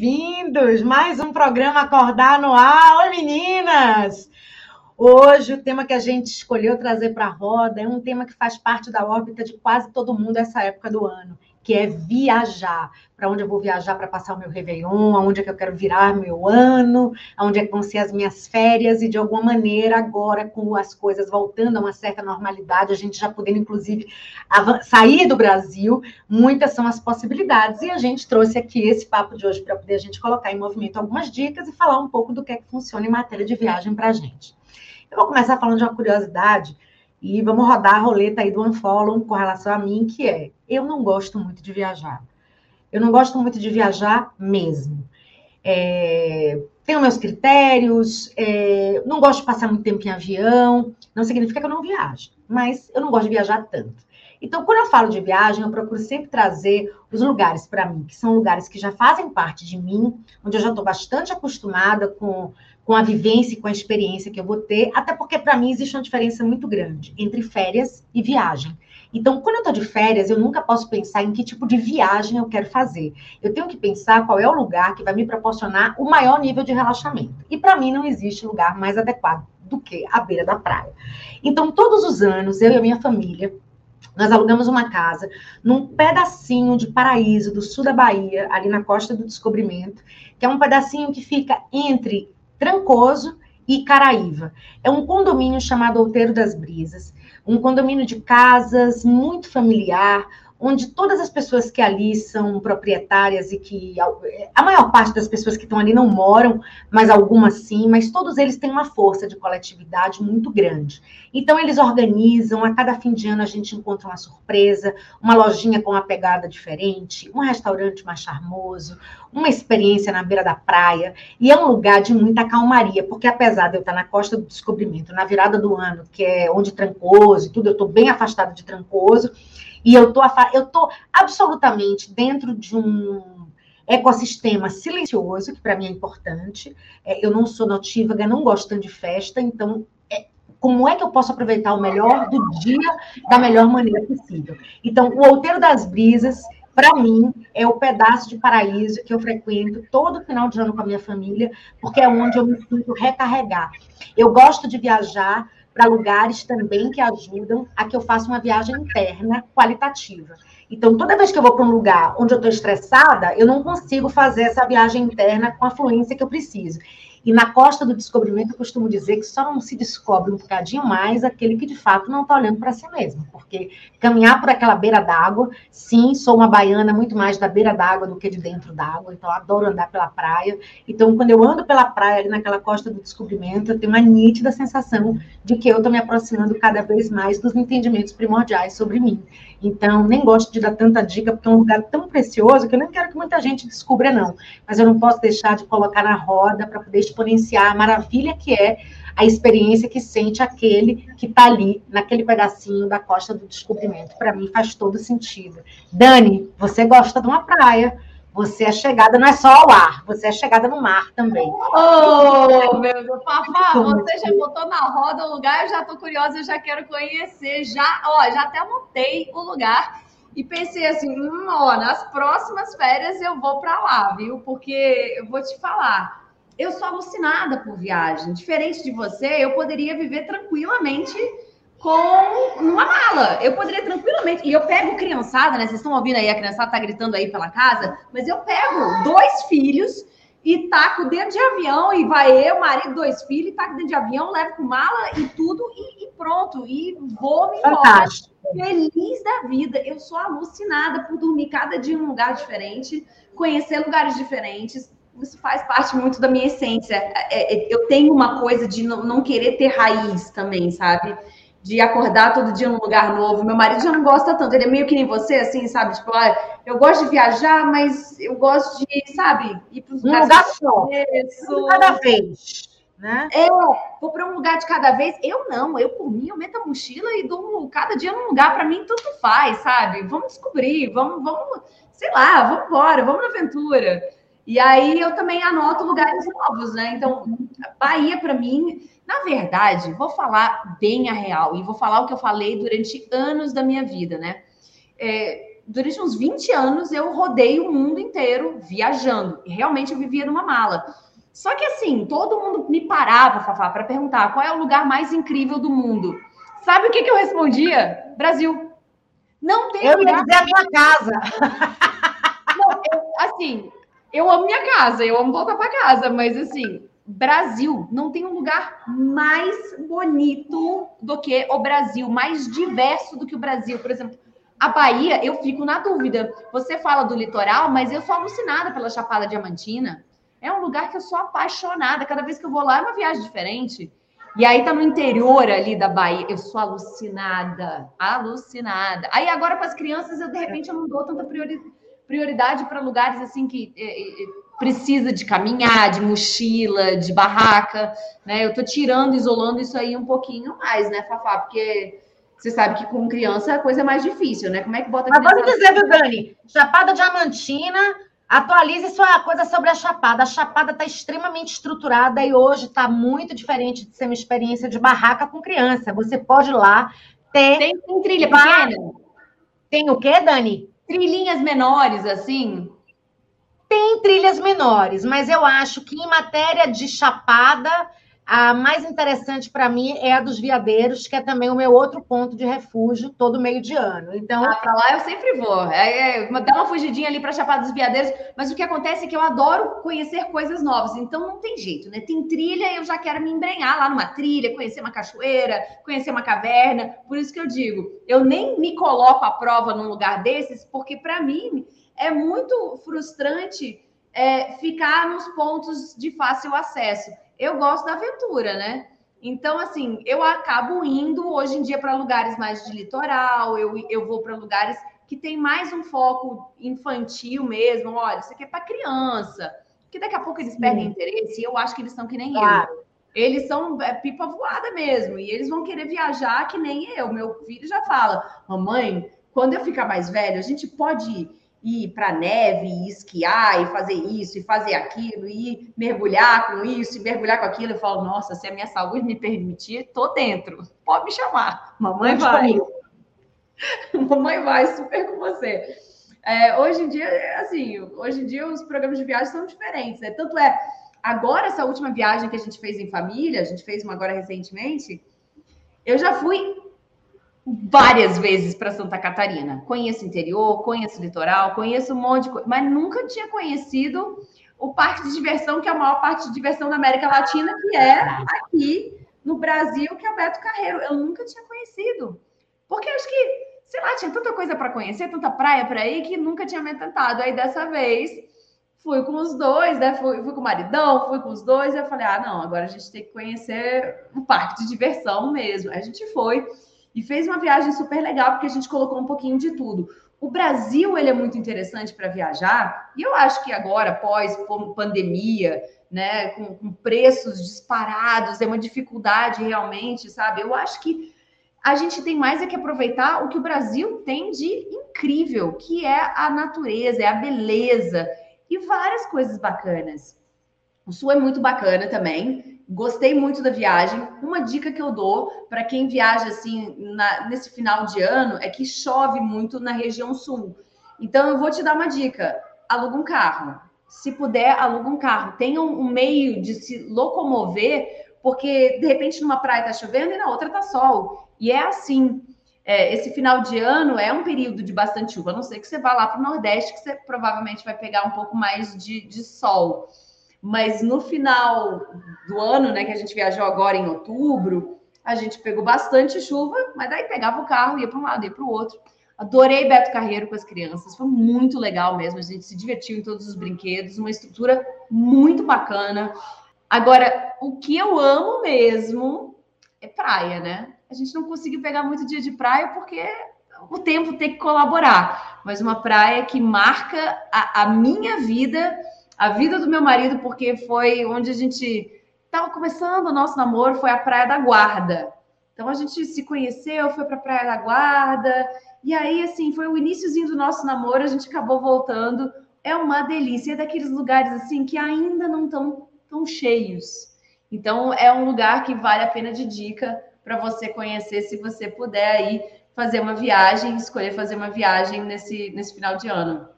bem-vindos! Mais um programa Acordar no Ar. Oi, meninas! Hoje, o tema que a gente escolheu trazer para a roda é um tema que faz parte da órbita de quase todo mundo essa época do ano que é viajar. Para onde eu vou viajar para passar o meu Réveillon, aonde é que eu quero virar meu ano, aonde é que vão ser as minhas férias, e de alguma maneira, agora, com as coisas voltando a uma certa normalidade, a gente já podendo, inclusive, sair do Brasil, muitas são as possibilidades. E a gente trouxe aqui esse papo de hoje para poder a gente colocar em movimento algumas dicas e falar um pouco do que é que funciona em matéria de viagem para a gente. Eu vou começar falando de uma curiosidade e vamos rodar a roleta aí do unfollow com relação a mim, que é, eu não gosto muito de viajar. Eu não gosto muito de viajar mesmo. É, tenho meus critérios, é, não gosto de passar muito tempo em avião, não significa que eu não viajo, mas eu não gosto de viajar tanto. Então, quando eu falo de viagem, eu procuro sempre trazer os lugares para mim, que são lugares que já fazem parte de mim, onde eu já estou bastante acostumada com com a vivência e com a experiência que eu vou ter, até porque para mim existe uma diferença muito grande entre férias e viagem. Então, quando eu estou de férias, eu nunca posso pensar em que tipo de viagem eu quero fazer. Eu tenho que pensar qual é o lugar que vai me proporcionar o maior nível de relaxamento. E para mim não existe lugar mais adequado do que a beira da praia. Então, todos os anos, eu e a minha família, nós alugamos uma casa num pedacinho de paraíso do sul da Bahia, ali na Costa do Descobrimento, que é um pedacinho que fica entre Trancoso e Caraíva. É um condomínio chamado Outeiro das Brisas, um condomínio de casas muito familiar, onde todas as pessoas que ali são proprietárias e que a maior parte das pessoas que estão ali não moram, mas algumas sim, mas todos eles têm uma força de coletividade muito grande. Então eles organizam, a cada fim de ano a gente encontra uma surpresa, uma lojinha com uma pegada diferente, um restaurante mais charmoso, uma experiência na beira da praia, e é um lugar de muita calmaria, porque apesar de eu estar na costa do descobrimento, na virada do ano, que é onde Trancoso e tudo, eu estou bem afastado de Trancoso, e eu tô, eu tô absolutamente dentro de um ecossistema silencioso, que para mim é importante. É, eu não sou notívaga, não gosto tanto de festa, então é, como é que eu posso aproveitar o melhor do dia da melhor maneira possível? Então, o Outeiro das Brisas, para mim, é o pedaço de paraíso que eu frequento todo final de ano com a minha família, porque é onde eu me sinto recarregar. Eu gosto de viajar para lugares também que ajudam a que eu faça uma viagem interna qualitativa. Então, toda vez que eu vou para um lugar onde eu estou estressada, eu não consigo fazer essa viagem interna com a fluência que eu preciso. E na costa do descobrimento, eu costumo dizer que só não se descobre um bocadinho mais aquele que de fato não está olhando para si mesmo. Porque caminhar por aquela beira d'água, sim, sou uma baiana muito mais da beira d'água do que de dentro d'água, então adoro andar pela praia. Então, quando eu ando pela praia, ali naquela costa do descobrimento, eu tenho uma nítida sensação de que eu estou me aproximando cada vez mais dos entendimentos primordiais sobre mim. Então, nem gosto de dar tanta dica, porque é um lugar tão precioso que eu nem quero que muita gente descubra, não. Mas eu não posso deixar de colocar na roda para poder exponenciar a maravilha que é a experiência que sente aquele que está ali, naquele pedacinho da costa do descobrimento. Para mim faz todo sentido. Dani, você gosta de uma praia. Você é chegada não é só ao ar, você é chegada no mar também. Oh, meu Deus, Fafá, você já botou na roda o lugar, eu já estou curiosa, eu já quero conhecer. Já, ó, já até montei o lugar e pensei assim, hum, ó, nas próximas férias eu vou para lá, viu? Porque eu vou te falar, eu sou alucinada por viagem. Diferente de você, eu poderia viver tranquilamente com uma mala. Eu poderia tranquilamente. E eu pego criançada, né? Vocês estão ouvindo aí, a criançada tá gritando aí pela casa, mas eu pego dois filhos e taco dentro de avião, e vai eu, marido, dois filhos, e taco dentro de avião, levo com mala e tudo, e, e pronto. E vou me embora. Feliz da vida. Eu sou alucinada por dormir cada dia em um lugar diferente, conhecer lugares diferentes isso faz parte muito da minha essência. É, é, eu tenho uma coisa de não querer ter raiz também, sabe? De acordar todo dia num lugar novo. Meu marido já não gosta tanto, ele é meio que nem você, assim, sabe? Tipo, ah, eu gosto de viajar, mas eu gosto de, sabe, ir para os lugares. Um lugar só. Cada vez. Né? É, vou para um lugar de cada vez. Eu não, eu por mim, eu meto a mochila e dou cada dia num lugar, para mim tudo faz, sabe? Vamos descobrir, vamos, vamos, sei lá, vamos embora, vamos na aventura. E aí eu também anoto lugares novos, né? Então, Bahia, para mim, na verdade, vou falar bem a real e vou falar o que eu falei durante anos da minha vida, né? É, durante uns 20 anos eu rodei o mundo inteiro viajando. E realmente eu vivia numa mala. Só que assim, todo mundo me parava, Fafá, para perguntar qual é o lugar mais incrível do mundo. Sabe o que, que eu respondia? Brasil. Não tem eu lugar. Eu ia dizer a minha casa. Não, eu, assim, eu amo minha casa, eu amo voltar para casa, mas assim, Brasil não tem um lugar mais bonito do que o Brasil, mais diverso do que o Brasil. Por exemplo, a Bahia, eu fico na dúvida. Você fala do litoral, mas eu sou alucinada pela Chapada Diamantina. É um lugar que eu sou apaixonada. Cada vez que eu vou lá é uma viagem diferente. E aí tá no interior ali da Bahia. Eu sou alucinada, alucinada. Aí agora para as crianças, eu de repente eu não dou tanta prioridade para lugares assim que é, é, precisa de caminhar, de mochila, de barraca, né? Eu tô tirando, isolando isso aí um pouquinho mais, né, Fafá? Porque você sabe que com criança a coisa é mais difícil, né? Como é que bota Mas vamos dizer, viu, Dani? Chapada Diamantina Atualize sua coisa sobre a Chapada. A Chapada está extremamente estruturada e hoje está muito diferente de ser uma experiência de barraca com criança. Você pode ir lá ter. Tem, tem trilha pequena? Tem o quê, Dani? Trilhinhas menores, assim? Tem trilhas menores, mas eu acho que em matéria de Chapada a mais interessante para mim é a dos Viadeiros, que é também o meu outro ponto de refúgio todo meio de ano. Então, ah, para lá eu sempre vou. É, é, dá uma fugidinha ali para Chapada dos Veadeiros, mas o que acontece é que eu adoro conhecer coisas novas. Então não tem jeito, né? Tem trilha, eu já quero me embrenhar lá numa trilha, conhecer uma cachoeira, conhecer uma caverna. Por isso que eu digo, eu nem me coloco à prova num lugar desses, porque para mim é muito frustrante é, ficar nos pontos de fácil acesso eu gosto da aventura, né? Então, assim, eu acabo indo hoje em dia para lugares mais de litoral, eu, eu vou para lugares que tem mais um foco infantil mesmo. Olha, isso aqui é para criança, que daqui a pouco eles perdem Sim. interesse, e eu acho que eles são que nem claro. eu. Eles são é, pipa voada mesmo, e eles vão querer viajar que nem eu. Meu filho já fala: Mamãe, quando eu ficar mais velho, a gente pode ir para neve, e esquiar, e fazer isso, e fazer aquilo, e mergulhar com isso, e mergulhar com aquilo. Eu falo, nossa, se a minha saúde me permitir, tô dentro. Pode me chamar. Mamãe vai. Mamãe vai, super com você. É, hoje em dia, assim, hoje em dia os programas de viagem são diferentes, né? Tanto é, agora essa última viagem que a gente fez em família, a gente fez uma agora recentemente, eu já fui várias vezes para Santa Catarina. Conheço o interior, conheço o litoral, conheço um monte de coisa, mas nunca tinha conhecido o parque de diversão, que é a maior parte de diversão da América Latina, que é aqui no Brasil, que é o Beto Carreiro. Eu nunca tinha conhecido. Porque acho que, sei lá, tinha tanta coisa para conhecer, tanta praia para ir, que nunca tinha me tentado. Aí dessa vez fui com os dois, né? Fui, fui com o maridão, fui com os dois, e eu falei: ah, não, agora a gente tem que conhecer um parque de diversão mesmo. Aí a gente foi e fez uma viagem super legal, porque a gente colocou um pouquinho de tudo. O Brasil ele é muito interessante para viajar, e eu acho que agora, pós pandemia, né, com, com, preços disparados, é uma dificuldade realmente, sabe? Eu acho que a gente tem mais é que aproveitar o que o Brasil tem de incrível, que é a natureza, é a beleza e várias coisas bacanas. O Sul é muito bacana também. Gostei muito da viagem. Uma dica que eu dou para quem viaja assim na, nesse final de ano é que chove muito na região sul. Então eu vou te dar uma dica: aluga um carro. Se puder, aluga um carro. Tenha um, meio de se locomover, porque de repente numa praia está chovendo e na outra está sol. E é assim. É, esse final de ano é um período de bastante chuva, a não ser que você vá lá para o Nordeste, que você provavelmente vai pegar um pouco mais de, de sol. Mas no final do ano, né, que a gente viajou agora em outubro, a gente pegou bastante chuva, mas daí pegava o carro, ia para um lado, ia para o outro. Adorei Beto Carreiro com as crianças, foi muito legal mesmo. A gente se divertiu em todos os brinquedos, uma estrutura muito bacana. Agora, o que eu amo mesmo é praia, né? A gente não conseguiu pegar muito dia de praia porque o tempo tem que colaborar. Mas uma praia que marca a, a minha vida a vida do meu marido, porque foi onde a gente estava começando o nosso namoro, foi a Praia da Guarda. Então a gente se conheceu, foi para a Praia da Guarda, e aí assim, foi o iníciozinho do nosso namoro, a gente acabou voltando. É uma delícia, é daqueles lugares assim que ainda não estão tão cheios. Então é um lugar que vale a pena de dica para você conhecer se você puder aí fazer uma viagem, escolher fazer uma viagem nesse, nesse final de ano.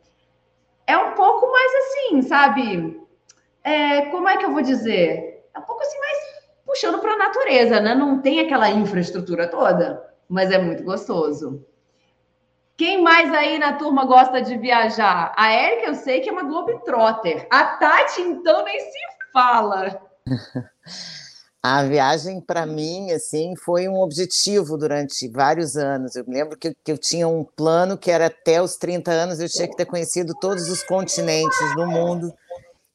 É um pouco mais assim, sabe? É, como é que eu vou dizer? É um pouco assim mais puxando para a natureza, né? Não tem aquela infraestrutura toda, mas é muito gostoso. Quem mais aí na turma gosta de viajar? A Érica, eu sei que é uma Globetrotter. A Tati, então, nem se fala. A viagem, para mim, assim, foi um objetivo durante vários anos. Eu me lembro que, que eu tinha um plano que era até os 30 anos eu tinha que ter conhecido todos os continentes do mundo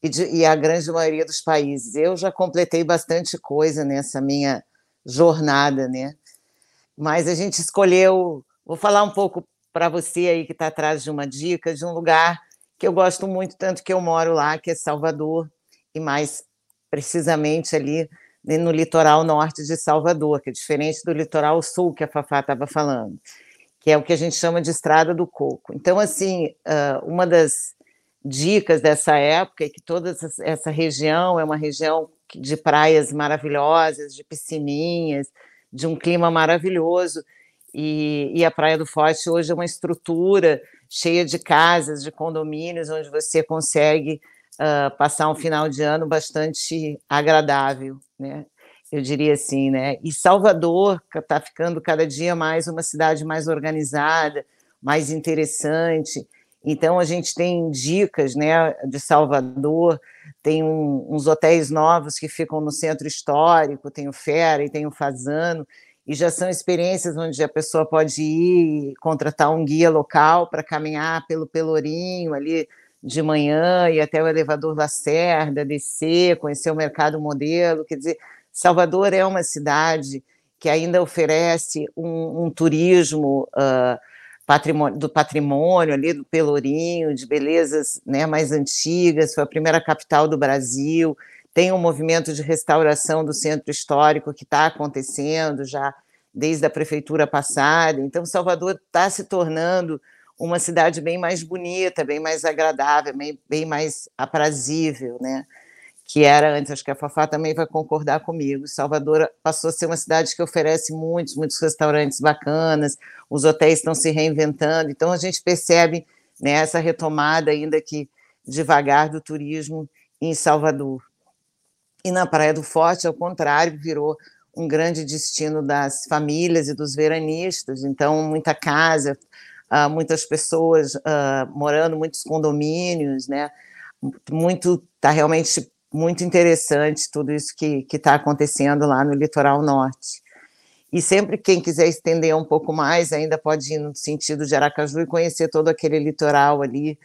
e, de, e a grande maioria dos países. Eu já completei bastante coisa nessa minha jornada, né? Mas a gente escolheu. Vou falar um pouco para você aí que está atrás de uma dica de um lugar que eu gosto muito, tanto que eu moro lá, que é Salvador, e mais precisamente ali no litoral norte de Salvador, que é diferente do litoral sul que a Fafá estava falando, que é o que a gente chama de Estrada do Coco. Então, assim, uma das dicas dessa época é que toda essa região é uma região de praias maravilhosas, de piscininhas, de um clima maravilhoso, e, e a Praia do Forte hoje é uma estrutura cheia de casas, de condomínios, onde você consegue uh, passar um final de ano bastante agradável, né? Eu diria assim, né? E Salvador está ficando cada dia mais uma cidade mais organizada, mais interessante. Então a gente tem dicas, né, de Salvador. Tem um, uns hotéis novos que ficam no centro histórico. Tem o Fera e tem o Fazano e já são experiências onde a pessoa pode ir contratar um guia local para caminhar pelo Pelourinho ali de manhã e até o elevador Lacerda, descer, conhecer o mercado modelo. Quer dizer, Salvador é uma cidade que ainda oferece um, um turismo uh, patrimônio, do patrimônio ali do Pelourinho, de belezas né, mais antigas, foi a primeira capital do Brasil, tem um movimento de restauração do centro histórico que está acontecendo já desde a prefeitura passada, então Salvador está se tornando uma cidade bem mais bonita, bem mais agradável, bem, bem mais aprazível, né? que era antes, acho que a Fafá também vai concordar comigo. Salvador passou a ser uma cidade que oferece muitos, muitos restaurantes bacanas, os hotéis estão se reinventando, então a gente percebe né, essa retomada, ainda que devagar, do turismo em Salvador. E na Praia do Forte, ao contrário, virou um grande destino das famílias e dos veranistas, então muita casa, uh, muitas pessoas uh, morando, muitos condomínios, né? Muito, está realmente muito interessante tudo isso que está acontecendo lá no litoral norte. E sempre quem quiser estender um pouco mais, ainda pode ir no sentido de Aracaju e conhecer todo aquele litoral ali,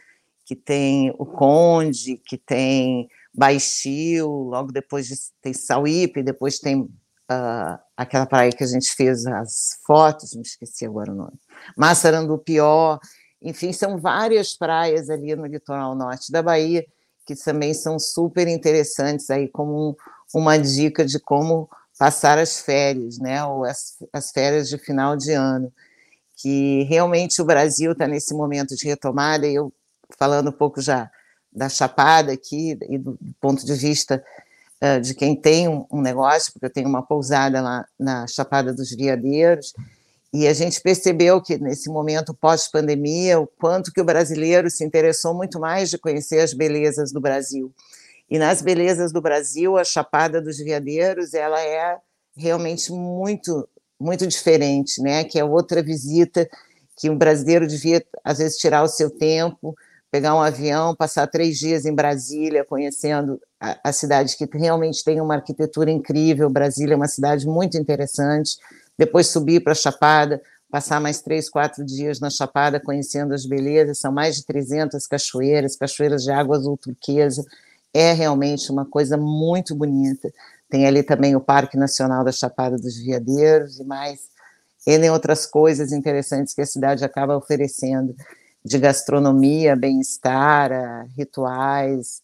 que tem o Conde, que tem Baixio, logo depois de, tem Sauípe, depois tem uh, aquela praia que a gente fez as fotos, me esqueci agora o nome, Massarandupió, enfim, são várias praias ali no litoral norte da Bahia que também são super interessantes aí como um, uma dica de como passar as férias, né, ou as, as férias de final de ano, que realmente o Brasil está nesse momento de retomada, e eu falando um pouco já da Chapada aqui, e do ponto de vista de quem tem um, um, negócio, porque eu tenho uma pousada lá na Chapada dos Veadeiros, e a gente percebeu que nesse momento pós-pandemia, o quanto que o brasileiro se interessou muito mais de conhecer as belezas do Brasil. E nas belezas do Brasil, a Chapada dos Veadeiros, ela é realmente muito muito diferente, né? Que é outra visita que um brasileiro devia às vezes tirar o seu tempo, pegar um avião, passar três dias em Brasília, conhecendo a, a cidade que realmente tem uma arquitetura incrível. Brasília é uma cidade muito interessante depois subir para a Chapada, passar mais três, quatro dias na Chapada conhecendo as belezas, são mais de 300 cachoeiras, cachoeiras de água azul turquesa, é realmente uma coisa muito bonita. Tem ali também o Parque Nacional da Chapada dos Veadeiros e mais N outras coisas interessantes que a cidade acaba oferecendo, de gastronomia, bem-estar, rituais,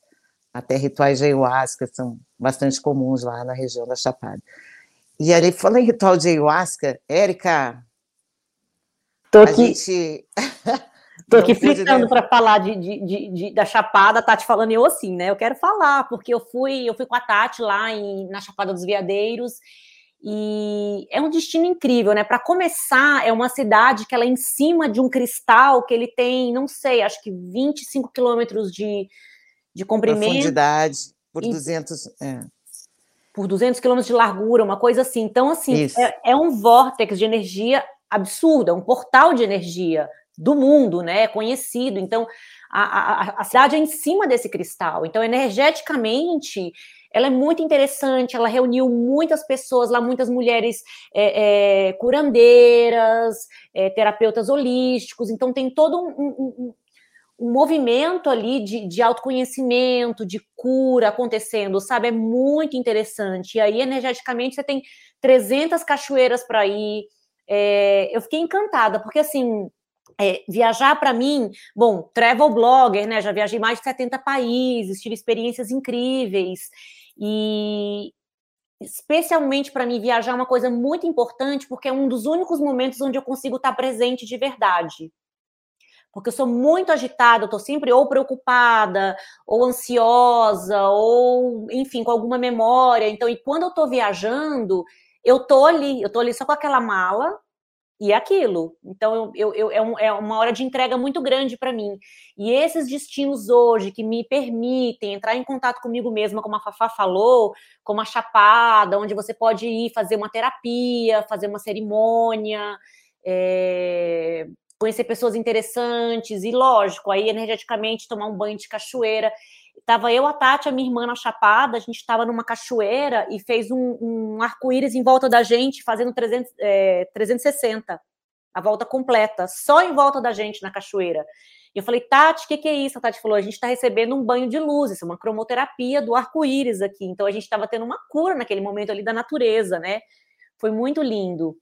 até rituais de ayahuasca são bastante comuns lá na região da Chapada. E aí, falando em ritual de ayahuasca, Érica. Tô aqui. Gente... Tô aqui fritando para falar de, de, de, de, da Chapada, a Tati falando eu assim, né? Eu quero falar, porque eu fui, eu fui com a Tati lá em, na Chapada dos Veadeiros E é um destino incrível, né? Para começar, é uma cidade que ela é em cima de um cristal que ele tem, não sei, acho que 25 quilômetros de, de comprimento. Profundidade, por e, 200... É. Por 200 quilômetros de largura, uma coisa assim. Então, assim, é, é, um vórtex de energia absurdo, é um portal de energia do mundo, né? É conhecido. Então, a, a, a cidade é em cima desse cristal. Então, energeticamente ela é muito interessante, ela reuniu muitas pessoas lá, muitas mulheres é, é, curandeiras, é, terapeutas holísticos, então tem todo um, um, um movimento ali de, de, autoconhecimento, de cura acontecendo, sabe? É muito interessante. E aí, energeticamente, você tem 300 cachoeiras para ir. É, eu fiquei encantada, porque assim. É, viajar para mim, bom, travel blogger, né? Já viajei mais de 70 países, tive experiências incríveis. E especialmente para mim viajar é uma coisa muito importante, porque é um dos únicos momentos onde eu consigo estar presente de verdade. Porque eu sou muito agitada, eu estou sempre ou preocupada, ou ansiosa, ou, enfim, com alguma memória. Então, e quando eu estou viajando, eu estou ali, eu estou ali só com aquela mala, e é aquilo. Então, eu, eu, é, um, é, uma hora de entrega muito grande para mim. E esses destinos hoje que me permitem entrar em contato comigo mesma, como a Fafá falou, como a Chapada, onde você pode ir fazer uma terapia, fazer uma cerimônia, é, conhecer pessoas interessantes, e lógico, aí energeticamente tomar um banho de cachoeira. Tava eu, a Tati, a minha irmã na Chapada, a gente estava numa cachoeira e fez um, um arco-íris em volta da gente, fazendo 300, é, 360, a volta completa, só em volta da gente na cachoeira. E eu falei, Tati, o que, que, é isso? A Tati falou, a gente está recebendo um banho de luz, isso é uma cromoterapia do arco-íris aqui. Então a gente estava tendo uma cura naquele momento ali da natureza, né? Foi muito lindo.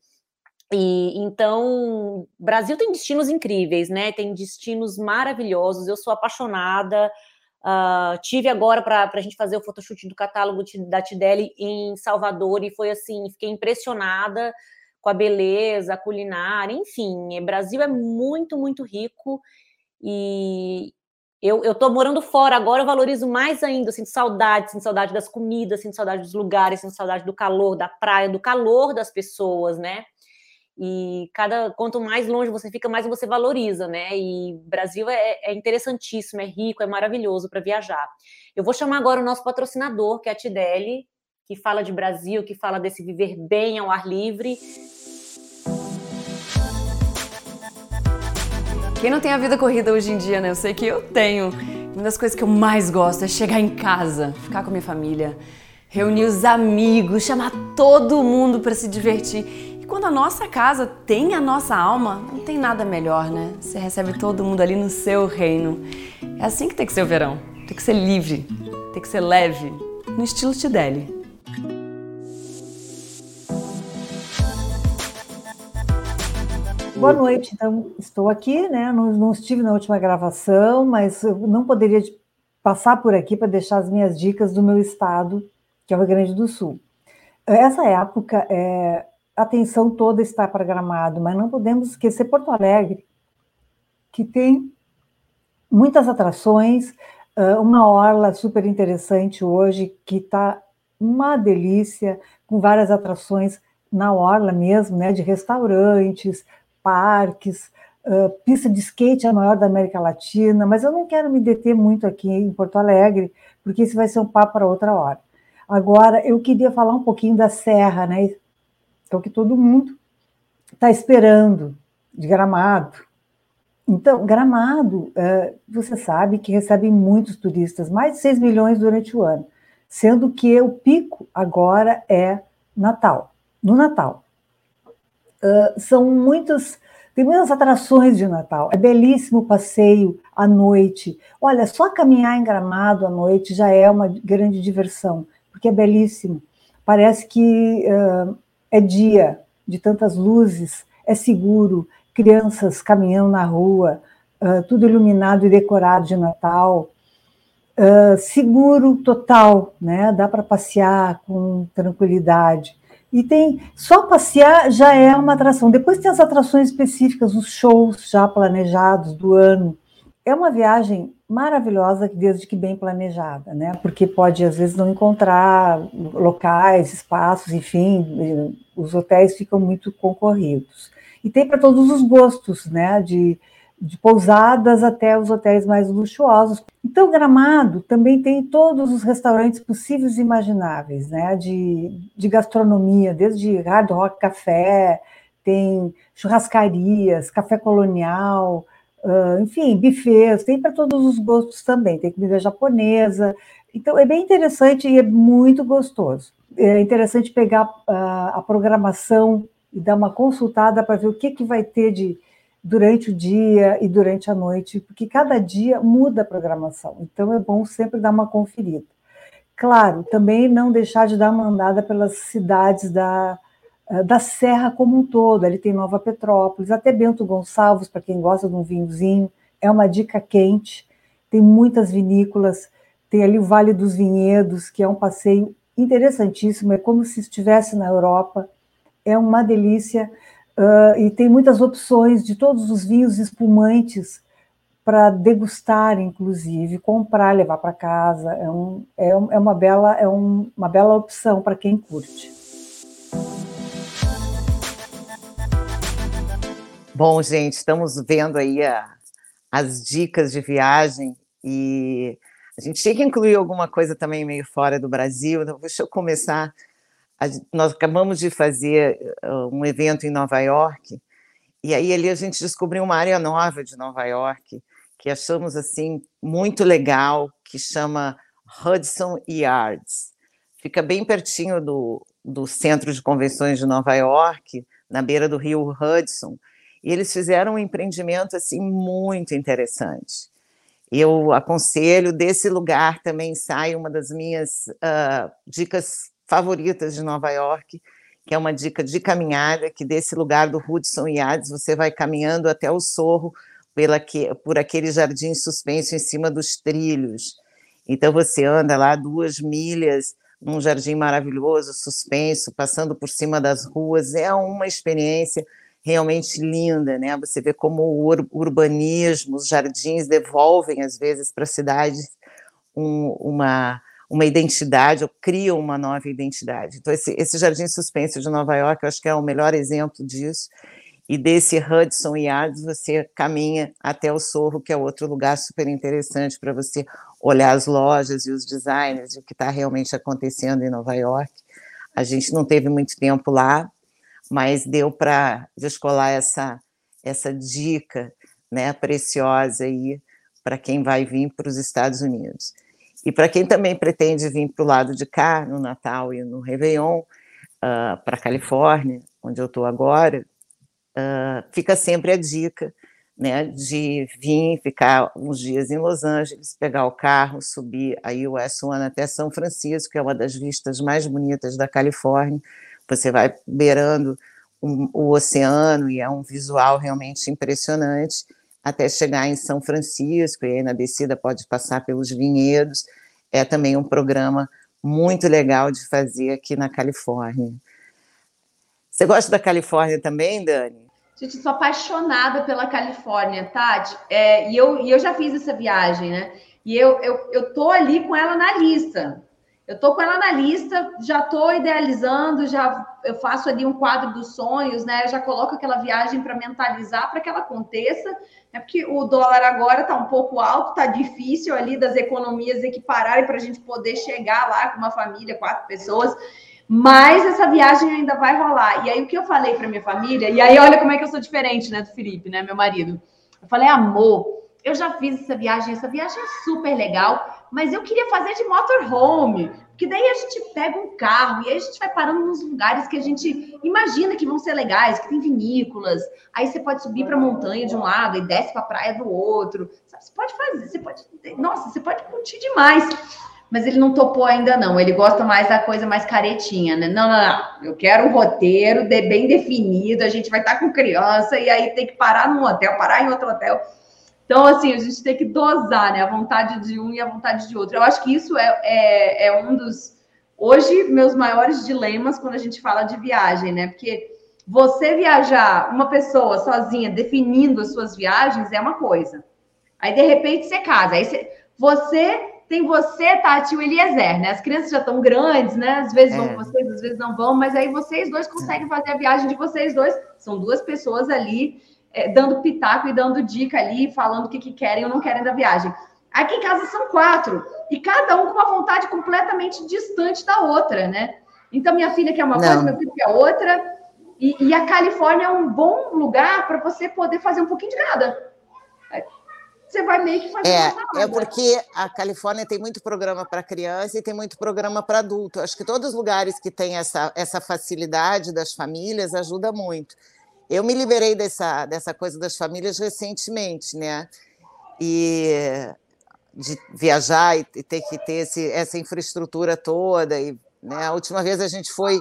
E então, Brasil tem destinos incríveis, né? Tem destinos maravilhosos. Eu sou apaixonada. Uh, tive agora para a gente fazer o photoshoot do catálogo da Tideli em Salvador e foi assim, fiquei impressionada com a beleza, a culinária, enfim, Brasil é muito, muito rico e eu, eu tô morando fora agora, eu valorizo mais ainda, sinto saudade, sinto saudade das comidas, sinto saudade dos lugares, sinto saudade do calor, da praia, do calor das pessoas, né? E cada quanto mais longe você fica, mais você valoriza, né? E Brasil é, é interessantíssimo, é rico, é maravilhoso para viajar. Eu vou chamar agora o nosso patrocinador, que é a Tideli, que fala de Brasil, que fala desse viver bem ao ar livre. Quem não tem a vida corrida hoje em dia, né? Eu sei que eu tenho. Uma das coisas que eu mais gosto é chegar em casa, ficar com a minha família, reunir os amigos, chamar todo mundo para se divertir quando a nossa casa tem a nossa alma, não tem nada melhor, né? Você recebe todo mundo ali no seu reino. É assim que tem que ser o verão. Tem que ser livre, tem que ser leve, no estilo Tideli. Boa noite, então estou aqui, né? Não, não estive na última gravação, mas eu não poderia passar por aqui para deixar as minhas dicas do meu estado, que é o Rio Grande do Sul. Essa época é, a atenção toda está para Gramado, mas não podemos esquecer Porto Alegre, que tem muitas atrações, uma orla super interessante hoje, que está uma delícia, com várias atrações na orla mesmo, né, de restaurantes, parques, uh, pista de skate é a maior da América Latina, mas eu não quero me deter muito aqui em Porto Alegre, porque isso vai ser um papo para outra hora. Agora, eu queria falar um pouquinho da Serra, né, é o que todo mundo está esperando de Gramado. Então, Gramado, é, você sabe que recebe muitos turistas, mais de 6 milhões durante o ano, sendo que o pico agora é Natal, no Natal. São muitas, tem muitas atrações de Natal, é belíssimo passeio à noite. Olha, só caminhar em Gramado à noite já é uma grande diversão, porque é belíssimo. Parece que é dia de tantas luzes, é seguro, crianças caminhando na rua, uh, tudo iluminado e decorado de Natal. Uh, seguro total, né? Dá para passear com tranquilidade. E tem só passear já é uma atração. Depois tem as atrações específicas, os shows já planejados do ano. É uma viagem maravilhosa desde que bem planejada, né? Porque pode às vezes não encontrar locais, espaços, enfim, os hotéis ficam muito concorridos. E tem para todos os gostos, né? De, de pousadas até os hotéis mais luxuosos. Então, Gramado também tem todos os restaurantes possíveis e imagináveis, né? De, de gastronomia, desde Hard Rock Café, tem churrascarias, café colonial, Uh, enfim, buffets, tem para todos os gostos também, tem comida japonesa. Então, é bem interessante e é muito gostoso. É interessante pegar uh, a programação e dar uma consultada para ver o que, que vai ter de durante o dia e durante a noite, porque cada dia muda a programação. Então, é bom sempre dar uma conferida. Claro, também não deixar de dar uma andada pelas cidades da, da Serra como um todo. Ali tem Nova Petrópolis, até Bento Gonçalves, para quem gosta de um vinhozinho, é uma dica quente. Tem muitas vinícolas, tem ali o Vale dos Vinhedos, que é um passeio interessantíssimo, é como se estivesse na Europa, é uma delícia. Uh, e tem muitas opções de todos os vinhos espumantes para degustar, inclusive, comprar, levar para casa. É, um, é, um, é, uma, bela, é um, uma bela opção para quem curte. Bom, gente, estamos vendo aí a, as dicas de viagem e a gente tinha que incluir alguma coisa também meio fora do Brasil. Então, deixa eu começar. A, nós acabamos de fazer uh, um evento em Nova York e aí ali a gente descobriu uma área nova de Nova York que achamos assim muito legal, que chama Hudson Yards. Fica bem pertinho do, do centro de convenções de Nova York, na beira do rio Hudson. E eles fizeram um empreendimento assim muito interessante. Eu aconselho, desse lugar também sai uma das minhas uh, dicas favoritas de Nova York, que é uma dica de caminhada, que desse lugar do Hudson Yards você vai caminhando até o Sorro pela que, por aquele jardim suspenso em cima dos trilhos. Então você anda lá duas milhas num jardim maravilhoso, suspenso, passando por cima das ruas. É uma experiência realmente linda, né? Você vê como o urbanismo, os jardins devolvem às vezes para a cidade um, uma uma identidade ou criam uma nova identidade. Então esse, esse jardim suspenso de Nova York, eu acho que é o melhor exemplo disso. E desse Hudson Yards você caminha até o Sorro, que é outro lugar super interessante para você olhar as lojas e os designers e o que está realmente acontecendo em Nova York. A gente não teve muito tempo lá, mas deu para descolar essa, essa dica né, preciosa aí para quem vai vir para os Estados Unidos. E para quem também pretende vir para o lado de cá, no Natal e no Réveillon, uh, para a Califórnia, onde eu estou agora, uh, fica sempre a dica né, de vir ficar uns dias em Los Angeles, pegar o carro, subir a US One até São Francisco, que é uma das vistas mais bonitas da Califórnia, você vai beirando um, o oceano e é um visual realmente impressionante, até chegar em São Francisco, e aí na descida pode passar pelos vinhedos. É também um programa muito legal de fazer aqui na Califórnia. Você gosta da Califórnia também, Dani? Gente, sou apaixonada pela Califórnia, Tati. É, e, eu, e eu já fiz essa viagem, né? E eu, eu, eu tô ali com ela na lista. Eu tô com ela na lista, já tô idealizando, já eu faço ali um quadro dos sonhos, né? Já coloco aquela viagem para mentalizar para que ela aconteça, né? Porque o dólar agora tá um pouco alto, tá difícil ali das economias equipararem para a gente poder chegar lá com uma família, quatro pessoas. Mas essa viagem ainda vai rolar. E aí o que eu falei para minha família, e aí olha como é que eu sou diferente, né, do Felipe, né, meu marido. Eu falei, amor, eu já fiz essa viagem, essa viagem é super legal, mas eu queria fazer de motorhome, porque daí a gente pega um carro e aí a gente vai parando nos lugares que a gente imagina que vão ser legais, que tem vinícolas. Aí você pode subir para a montanha de um lado e desce para a praia do outro. Sabe? Você pode fazer, você pode, nossa, você pode curtir demais. Mas ele não topou ainda não. Ele gosta mais da coisa mais caretinha, né? Não, não, não. Eu quero um roteiro bem definido. A gente vai estar com criança e aí tem que parar num hotel, parar em outro hotel. Então, assim, a gente tem que dosar, né? A vontade de um e a vontade de outro. Eu acho que isso é, é, é um dos, hoje, meus maiores dilemas quando a gente fala de viagem, né? Porque você viajar, uma pessoa sozinha, definindo as suas viagens, é uma coisa. Aí, de repente, você casa. Aí você, você tem você, Tati e o Eliezer, né? As crianças já estão grandes, né? Às vezes é. vão com vocês, às vezes não vão, mas aí vocês dois conseguem fazer a viagem de vocês dois. São duas pessoas ali é, dando pitaco e dando dica ali, falando o que, que querem ou não querem da viagem. Aqui em casa são quatro, e cada um com uma vontade completamente distante da outra, né? Então, minha filha quer uma não. coisa, meu filho quer outra, e, e a Califórnia é um bom lugar para você poder fazer um pouquinho de cada você vai meio que fazer é, É porque a Califórnia tem muito programa para criança e tem muito programa para adulto. Acho que todos os lugares que têm essa, essa facilidade das famílias ajuda muito. Eu me liberei dessa, dessa coisa das famílias recentemente, né? E de viajar e ter que ter esse, essa infraestrutura toda. E, né, a última vez a gente foi.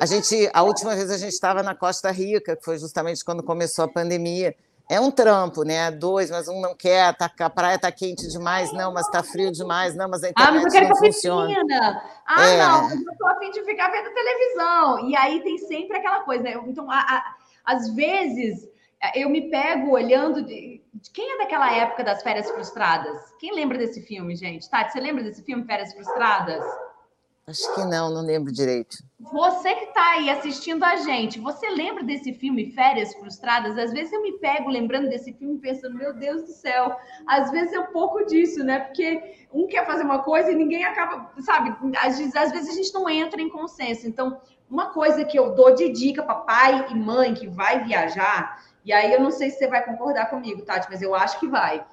A, gente, a última vez a gente estava na Costa Rica, que foi justamente quando começou a pandemia. É um trampo, né? Dois, mas um não quer, tá, a praia tá quente demais, não, mas tá frio demais, não, mas a internet ah, mas eu não funciona. Piscina. Ah, é... não, eu tô afim de ficar vendo televisão. E aí tem sempre aquela coisa, né? Então, a, a, às vezes, eu me pego olhando de, de, quem é daquela época das férias frustradas? Quem lembra desse filme, gente? Tati, você lembra desse filme Férias Frustradas? Acho que não, não lembro direito. Você que está aí assistindo a gente, você lembra desse filme Férias Frustradas? Às vezes eu me pego lembrando desse filme pensando, meu Deus do céu. Às vezes é um pouco disso, né? Porque um quer fazer uma coisa e ninguém acaba, sabe? Às vezes, às vezes a gente não entra em consenso. Então, uma coisa que eu dou de dica para pai e mãe que vai viajar, e aí eu não sei se você vai concordar comigo, Tati, mas eu acho que vai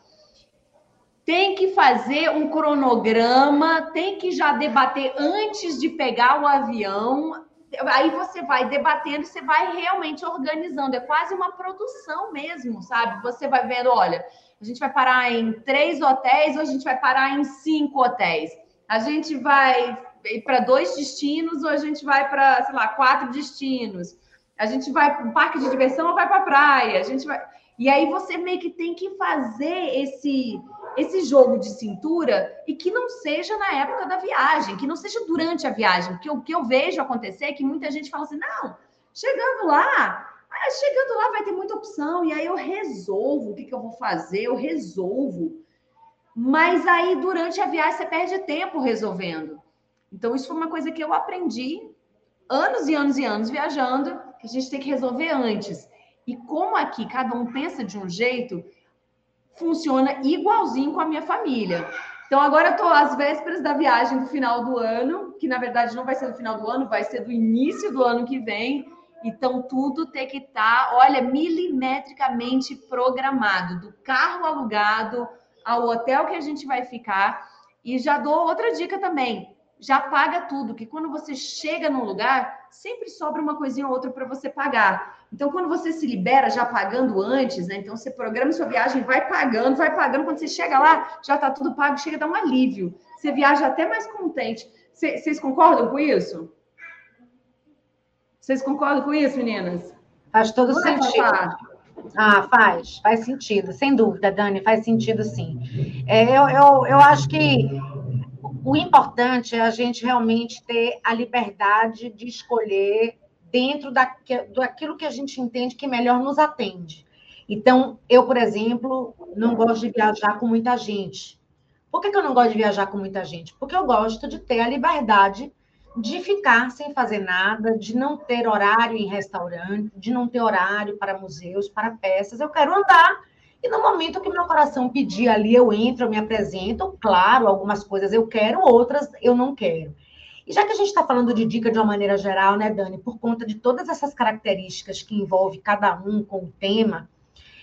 tem que fazer um cronograma, tem que já debater antes de pegar o avião. Aí você vai debatendo, você vai realmente organizando. É quase uma produção mesmo, sabe? Você vai vendo, olha, a gente vai parar em três hotéis ou a gente vai parar em cinco hotéis. A gente vai ir para dois destinos ou a gente vai para, sei lá, quatro destinos. A gente vai para um parque de diversão ou vai para a praia. A gente vai. E aí você meio que tem que fazer esse esse jogo de cintura e que não seja na época da viagem, que não seja durante a viagem, porque o que eu vejo acontecer é que muita gente fala assim: não, chegando lá, ah, chegando lá vai ter muita opção, e aí eu resolvo o que, que eu vou fazer, eu resolvo. Mas aí durante a viagem você perde tempo resolvendo. Então, isso foi uma coisa que eu aprendi anos e anos e anos viajando, que a gente tem que resolver antes. E como aqui cada um pensa de um jeito, funciona igualzinho com a minha família. Então, agora eu estou às vésperas da viagem do final do ano, que na verdade não vai ser do final do ano, vai ser do início do ano que vem. Então, tudo tem que estar, tá, olha, milimetricamente programado, do carro alugado ao hotel que a gente vai ficar. E já dou outra dica também: já paga tudo, que quando você chega num lugar, sempre sobra uma coisinha ou outra para você pagar. Então, quando você se libera já pagando antes, né? Então, você programa sua viagem, vai pagando, vai pagando. Quando você chega lá, já está tudo pago, chega a dar um alívio. Você viaja até mais contente. Vocês concordam com isso? Vocês concordam com isso, meninas? Faz todo Vou sentido. Ah, faz, faz sentido, sem dúvida, Dani, faz sentido sim. É, eu, eu, eu acho que o importante é a gente realmente ter a liberdade de escolher dentro daquilo que a gente entende que melhor nos atende. Então, eu, por exemplo, não gosto de viajar com muita gente. Por que, que eu não gosto de viajar com muita gente? Porque eu gosto de ter a liberdade de ficar sem fazer nada, de não ter horário em restaurante, de não ter horário para museus, para peças. Eu quero andar e no momento que meu coração pedir ali, eu entro, eu me apresento. Claro, algumas coisas eu quero, outras eu não quero. E já que a gente está falando de dica de uma maneira geral, né, Dani, por conta de todas essas características que envolve cada um com o tema,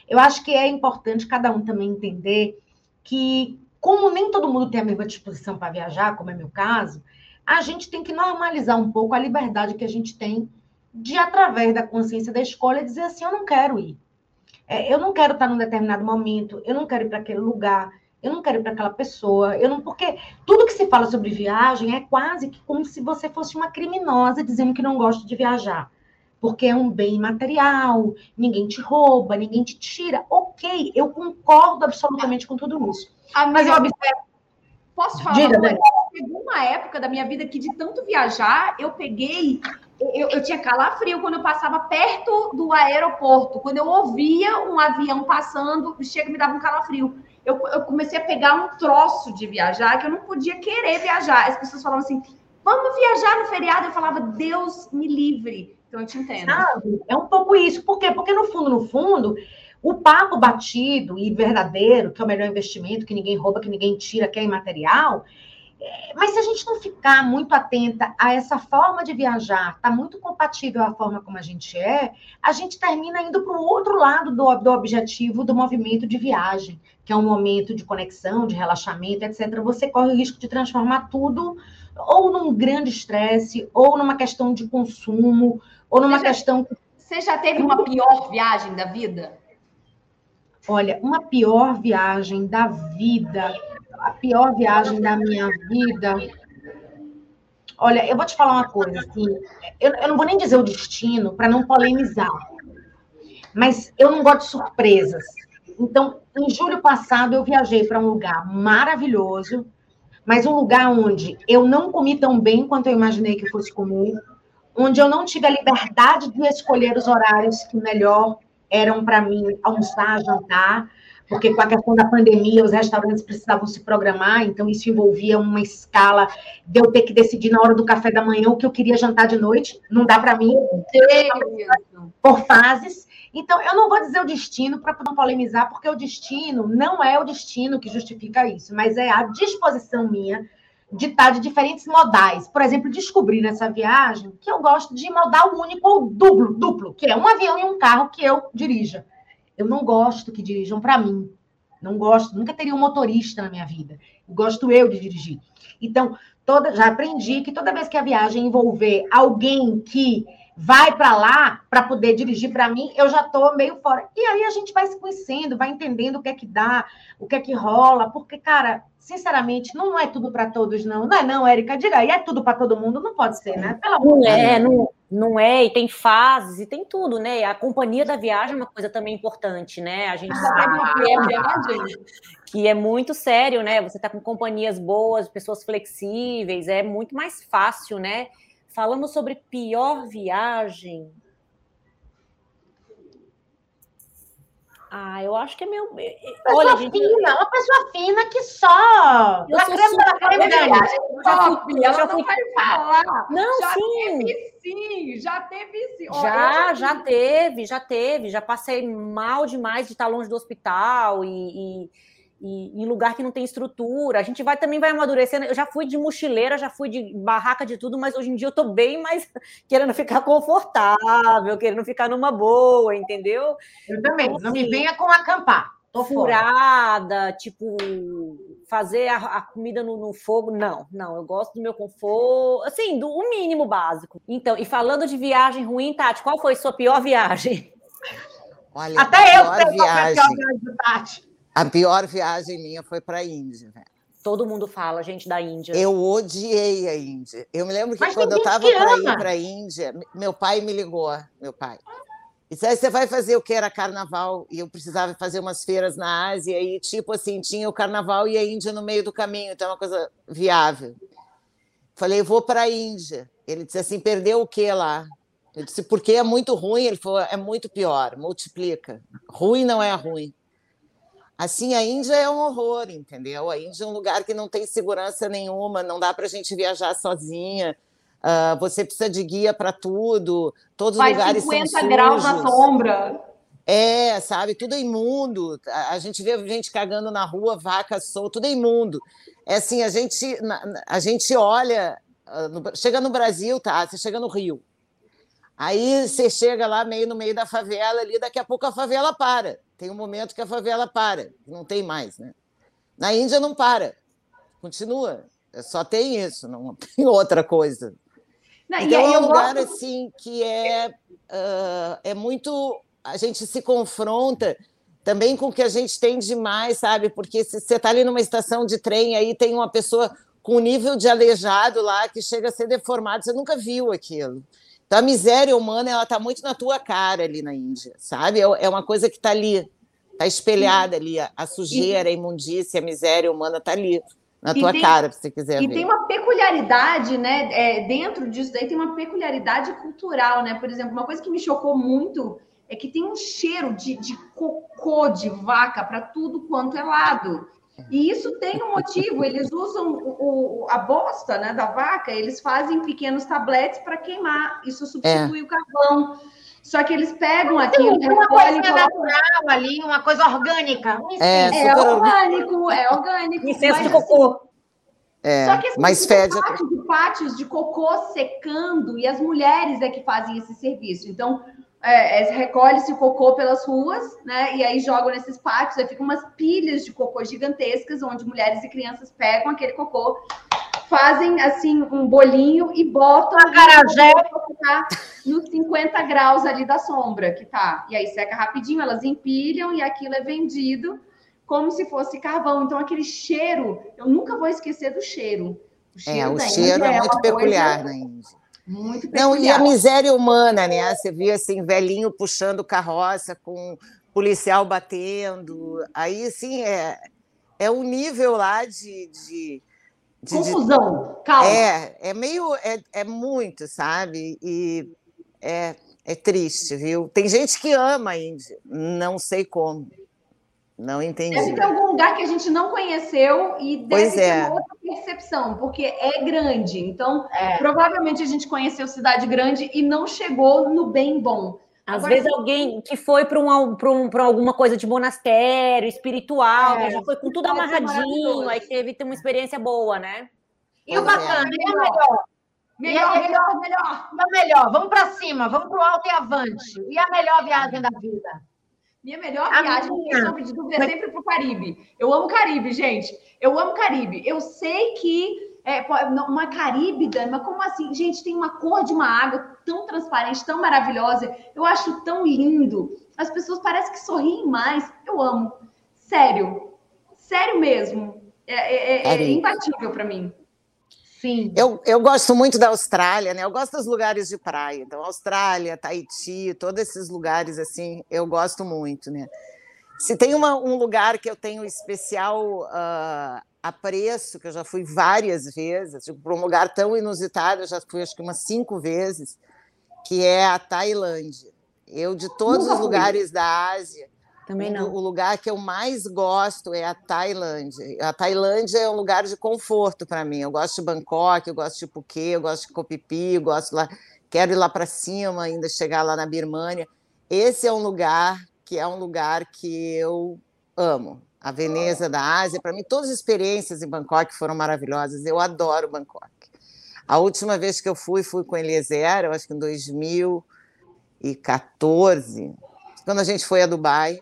eu acho que é importante cada um também entender que, como nem todo mundo tem a mesma disposição para viajar, como é meu caso, a gente tem que normalizar um pouco a liberdade que a gente tem de, através da consciência da escolha, dizer assim: eu não quero ir. É, eu não quero estar num determinado momento, eu não quero ir para aquele lugar, eu não quero ir para aquela pessoa, eu não, porque tudo que se fala sobre viagem é quase que como se você fosse uma criminosa dizendo que não gosta de viajar, porque é um bem material, ninguém te rouba, ninguém te tira. Ok, eu concordo absolutamente com tudo isso. Amiga, Mas eu observo. Posso falar? Diga, uma, uma época da minha vida que de tanto viajar, eu peguei eu, eu, tinha calafrio quando eu passava perto do aeroporto. Quando eu ouvia um avião passando, chega me dava um calafrio. eu, eu comecei a pegar um troço de viajar que eu não podia querer viajar. As pessoas falavam assim: vamos viajar no feriado. Eu falava, Deus me livre. Então eu te entendo. Sabe? É um pouco isso. Por quê? Porque no fundo, no fundo, o papo batido e verdadeiro, que é o melhor investimento, que ninguém rouba, que ninguém tira, que é imaterial. Mas se a gente não ficar muito atenta a essa forma de viajar, está muito compatível à forma como a gente é, a gente termina indo para o outro lado do, do objetivo do movimento de viagem, que é um momento de conexão, de relaxamento, etc. Você corre o risco de transformar tudo ou num grande estresse, ou numa questão de consumo, ou numa você já, questão. Você já teve uma pior viagem da vida? Olha, uma pior viagem da vida, a pior viagem da minha vida. Olha, eu vou te falar uma coisa, assim, eu, eu não vou nem dizer o destino para não polemizar, mas eu não gosto de surpresas. Então, em julho passado, eu viajei para um lugar maravilhoso, mas um lugar onde eu não comi tão bem quanto eu imaginei que fosse comer, onde eu não tive a liberdade de escolher os horários que melhor eram para mim almoçar, jantar, porque com a questão da pandemia os restaurantes precisavam se programar, então isso envolvia uma escala de eu ter que decidir na hora do café da manhã o que eu queria jantar de noite, não dá para mim, por fases. Então, eu não vou dizer o destino para não polemizar, porque o destino não é o destino que justifica isso, mas é a disposição minha de estar de diferentes modais. Por exemplo, descobri nessa viagem que eu gosto de modal único ou duplo, duplo, que é um avião e um carro que eu dirija. Eu não gosto que dirijam para mim. Não gosto, nunca teria um motorista na minha vida. Gosto eu de dirigir. Então, toda, já aprendi que toda vez que a viagem envolver alguém que vai para lá para poder dirigir para mim, eu já estou meio fora. E aí a gente vai se conhecendo, vai entendendo o que é que dá, o que é que rola, porque, cara, sinceramente, não é tudo para todos, não. Não é, não, Érica? Diga aí, é tudo para todo mundo? Não pode ser, né? Pelo não é, não, não é, e tem fases, e tem tudo, né? A companhia da viagem é uma coisa também importante, né? A gente ah, sabe que é, viagem, que é muito sério, né? Você está com companhias boas, pessoas flexíveis, é muito mais fácil, né? Falamos sobre pior viagem. Ah, eu acho que é meu. Eh, pessoa Olha, gente, fina, uma pessoa fina que só. Eu creme super... creme viagem top, ela já não vai falar. Não, já sim. Teve, sim, já teve sim. Já, já teve, já teve. Já passei mal demais de estar longe do hospital e, e e, em lugar que não tem estrutura. A gente vai também vai amadurecendo. Eu já fui de mochileira, já fui de barraca de tudo, mas hoje em dia eu tô bem mais querendo ficar confortável, querendo ficar numa boa, entendeu? Eu também. Então, não assim, me venha com acampar. Tô furada, fora. tipo, fazer a, a comida no, no, fogo. Não, não, eu gosto do meu conforto, assim, do o mínimo básico. Então, e falando de viagem ruim, Tati, qual foi sua pior viagem? Olha, Até eu sei qual foi a pior viagem do Tati. A pior viagem minha foi para a Índia, velho. Todo mundo fala, gente da Índia. Eu odiei a Índia. Eu me lembro que Mas quando eu estava para ir para a Índia, meu pai me ligou, meu pai. E disse, você vai fazer o que era carnaval? E eu precisava fazer umas feiras na Ásia, e tipo assim, tinha o carnaval e a Índia no meio do caminho, então é uma coisa viável. Falei, vou para a Índia. Ele disse assim, perdeu o que lá? Eu disse, porque é muito ruim. Ele falou, é muito pior, multiplica. Ruim não é ruim. Assim, a Índia é um horror, entendeu? A Índia é um lugar que não tem segurança nenhuma, não dá para a gente viajar sozinha. Uh, você precisa de guia para tudo. Todos os lugares 50 são 50 graus na sombra. É, sabe? Tudo é imundo. A gente vê gente cagando na rua, vaca solta, tudo é imundo. É assim, a gente, a gente olha, ah, chega no Brasil, tá? Você chega no Rio. Aí você chega lá meio no meio da favela ali, daqui a pouco a favela para. Tem um momento que a favela para, não tem mais, né? Na Índia não para, continua. É só tem isso, não tem outra coisa. Não, então é um lugar gosto... assim que é, uh, é muito. A gente se confronta também com o que a gente tem demais, sabe? Porque se você está ali numa estação de trem, aí tem uma pessoa com nível de aleijado lá que chega a ser deformado, você nunca viu aquilo. Então, a miséria humana ela está muito na tua cara ali na Índia, sabe? É, é uma coisa que está ali, está espelhada ali. A sujeira, a imundícia, a miséria humana está ali na tua tem, cara, se você quiser e ver. tem uma peculiaridade, né? É, dentro disso daí tem uma peculiaridade cultural, né? Por exemplo, uma coisa que me chocou muito é que tem um cheiro de, de cocô de vaca para tudo quanto é lado. E isso tem um motivo, eles usam o, o, a bosta né, da vaca, eles fazem pequenos tabletes para queimar, isso substitui é. o carvão. Só que eles pegam aquilo. Tem uma coisa natural ali, uma coisa orgânica. É, é orgânico, é orgânico. Incenso de cocô. Assim, é, Só que assim, mas fede. Pátios de pátios de cocô secando e as mulheres é que fazem esse serviço. Então, é, é, recolhe-se o cocô pelas ruas, né? E aí jogam nesses pátios, aí ficam umas pilhas de cocô gigantescas, onde mulheres e crianças pegam aquele cocô, fazem assim um bolinho e botam Acarajé. nos 50 graus ali da sombra que tá. E aí seca rapidinho, elas empilham e aquilo é vendido como se fosse carvão. Então, aquele cheiro, eu nunca vou esquecer do cheiro. O cheiro, é, o cheiro é, é muito peculiar na Índia. Muito Não, e a miséria humana, né? Você via assim, velhinho puxando carroça com policial batendo. Aí, sim, é, é um nível lá de. de, de Confusão, calma. É, é meio. É, é muito, sabe? E é, é triste, viu? Tem gente que ama a Índia, não sei como. Não entendi. Deve ter algum lugar que a gente não conheceu e deve pois ter é. uma outra percepção, porque é grande. Então, é. provavelmente a gente conheceu cidade grande e não chegou no bem bom. Às Agora, vezes alguém que foi para um, um, alguma coisa de monastério, espiritual, é, já foi com tudo amarradinho, aí teve, uma experiência boa, né? E o bacana, e o melhor? Melhor, melhor, melhor. Melhor, vamos para cima, vamos para o alto e avante. E a melhor viagem da vida? Minha melhor a viagem, minha. sombra de dúvida, é sempre para o Caribe. Eu amo Caribe, gente. Eu amo Caribe. Eu sei que é, uma Caríbida, mas como assim? Gente, tem uma cor de uma água tão transparente, tão maravilhosa. Eu acho tão lindo. As pessoas parecem que sorriem mais. Eu amo. Sério. Sério mesmo. É, é, é, é imbatível para mim. Sim. Eu, eu gosto muito da Austrália, né? Eu gosto dos lugares de praia. Então, Austrália, Tahiti, todos esses lugares assim, eu gosto muito, né? Se tem uma, um lugar que eu tenho especial uh, apreço, que eu já fui várias vezes, para um lugar tão inusitado, eu já fui acho que umas cinco vezes, que é a Tailândia. Eu, de todos os lugares da Ásia, também não. O lugar que eu mais gosto é a Tailândia. A Tailândia é um lugar de conforto para mim. Eu gosto de Bangkok, eu gosto de Phuket, eu gosto de Kopipi, eu gosto lá, quero ir lá para cima, ainda chegar lá na Birmânia. Esse é um lugar que é um lugar que eu amo. A Veneza da Ásia, para mim, todas as experiências em Bangkok foram maravilhosas. Eu adoro Bangkok. A última vez que eu fui, fui com Eliezer, eu acho que em 2014, quando a gente foi a Dubai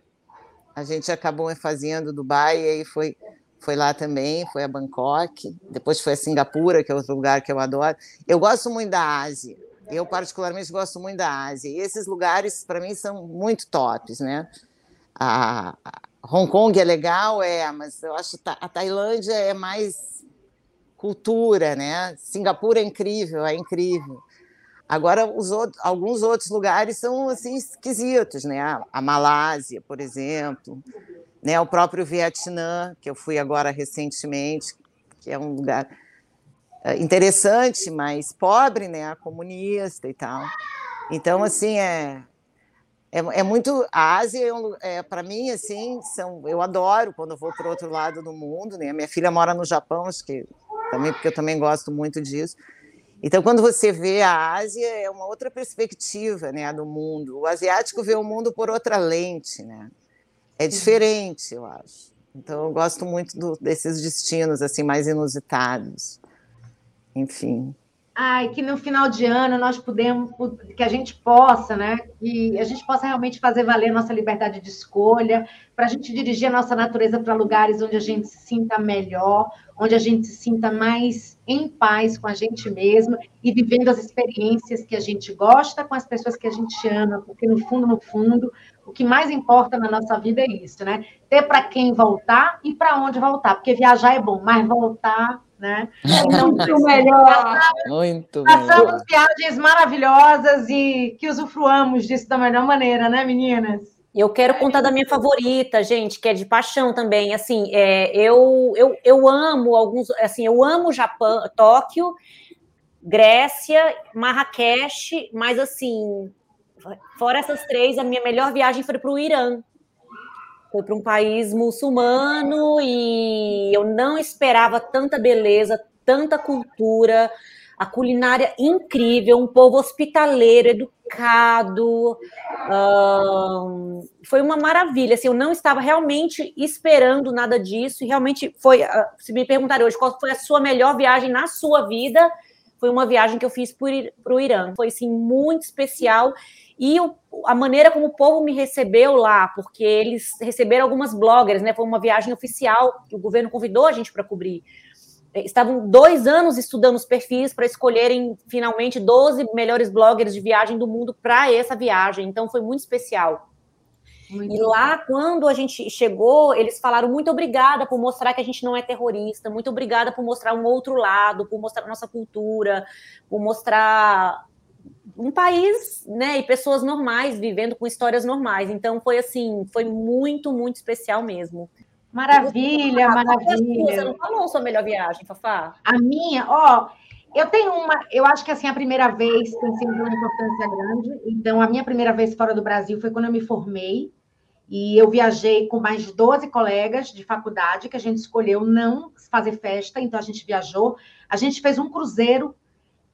a gente acabou fazendo Dubai e aí foi foi lá também, foi a Bangkok, depois foi a Singapura, que é outro lugar que eu adoro. Eu gosto muito da Ásia. Eu particularmente gosto muito da Ásia. E esses lugares para mim são muito tops, né? A, a Hong Kong é legal, é, mas eu acho que a Tailândia é mais cultura, né? Singapura é incrível, é incrível. Agora, os outros, alguns outros lugares são assim esquisitos, né? A Malásia, por exemplo, né? O próprio Vietnã, que eu fui agora recentemente, que é um lugar é, interessante, mas pobre, né? Comunista e tal. Então, assim, é é, é muito a Ásia é, é para mim assim são eu adoro quando eu vou para o outro lado do mundo né minha filha mora no Japão acho que também porque eu também gosto muito disso então, quando você vê a Ásia, é uma outra perspectiva né, do mundo. O asiático vê o mundo por outra lente, né? É diferente, eu acho. Então, eu gosto muito do, desses destinos assim mais inusitados. Enfim. Ai, que no final de ano nós podemos, que a gente possa, né? Que a gente possa realmente fazer valer nossa liberdade de escolha, para a gente dirigir a nossa natureza para lugares onde a gente se sinta melhor, onde a gente se sinta mais em paz com a gente mesmo e vivendo as experiências que a gente gosta com as pessoas que a gente ama, porque no fundo, no fundo, o que mais importa na nossa vida é isso, né? Ter para quem voltar e para onde voltar, porque viajar é bom, mas voltar, né? Então, muito melhor. Muito Passamos viagens maravilhosas e que usufruamos disso da melhor maneira, né, meninas? Eu quero contar da minha favorita, gente, que é de paixão também. Assim, é, eu, eu, eu amo alguns, assim, eu amo Japão, Tóquio, Grécia, Marrakech, mas assim, fora essas três, a minha melhor viagem foi para o Irã. Foi para um país muçulmano e eu não esperava tanta beleza, tanta cultura, a culinária incrível, um povo hospitaleiro, educado. foi uma maravilha. Assim, eu não estava realmente esperando nada disso e realmente foi. Uh, se me perguntarem hoje qual foi a sua melhor viagem na sua vida, foi uma viagem que eu fiz para o Irã. Foi assim muito especial e o, a maneira como o povo me recebeu lá, porque eles receberam algumas bloggers, né? Foi uma viagem oficial que o governo convidou a gente para cobrir. É, estavam dois anos estudando os perfis para escolherem finalmente 12 melhores bloggers de viagem do mundo para essa viagem. Então foi muito especial. Muito e lá, quando a gente chegou, eles falaram muito obrigada por mostrar que a gente não é terrorista, muito obrigada por mostrar um outro lado, por mostrar nossa cultura, por mostrar um país, né, e pessoas normais vivendo com histórias normais. Então foi assim, foi muito, muito especial mesmo. Maravilha, maravilha. Você não falou sua melhor viagem, Fafá? A minha, ó, eu tenho uma, eu acho que assim, a primeira vez tem sempre uma importância grande. Então, a minha primeira vez fora do Brasil foi quando eu me formei. E eu viajei com mais de 12 colegas de faculdade, que a gente escolheu não fazer festa, então a gente viajou. A gente fez um cruzeiro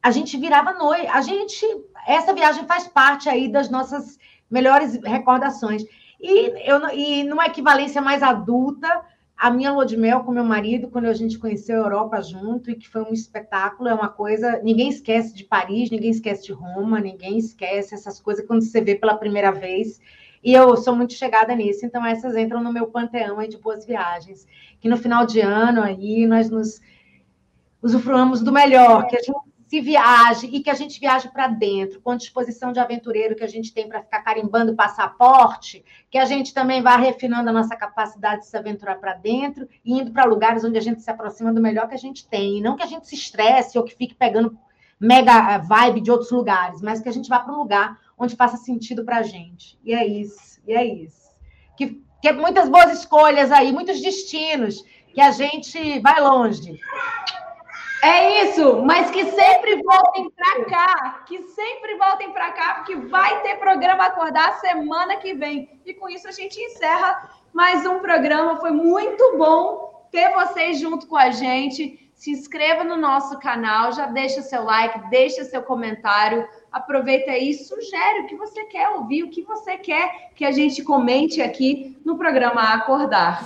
a gente virava noite. A gente, essa viagem faz parte aí das nossas melhores recordações. E, eu, e numa equivalência mais adulta, a minha lua de mel com meu marido, quando a gente conheceu a Europa junto, e que foi um espetáculo, é uma coisa. Ninguém esquece de Paris, ninguém esquece de Roma, ninguém esquece essas coisas quando você vê pela primeira vez. E eu sou muito chegada nisso, então essas entram no meu panteão aí de boas viagens. Que no final de ano aí nós nos usufruamos do melhor, que a gente se viaje e que a gente viaje para dentro, com disposição de aventureiro que a gente tem para ficar carimbando passaporte, que a gente também vá refinando a nossa capacidade de se aventurar para dentro e indo para lugares onde a gente se aproxima do melhor que a gente tem. E não que a gente se estresse ou que fique pegando mega vibe de outros lugares, mas que a gente vá para um lugar onde faça sentido para a gente. E é isso, e é isso. Que, que muitas boas escolhas aí, muitos destinos, que a gente vai longe. É isso, mas que sempre voltem para cá, que sempre voltem para cá, porque vai ter programa Acordar semana que vem. E com isso a gente encerra mais um programa. Foi muito bom ter vocês junto com a gente. Se inscreva no nosso canal, já deixa seu like, deixa seu comentário, aproveita aí, sugere o que você quer ouvir, o que você quer que a gente comente aqui no programa Acordar.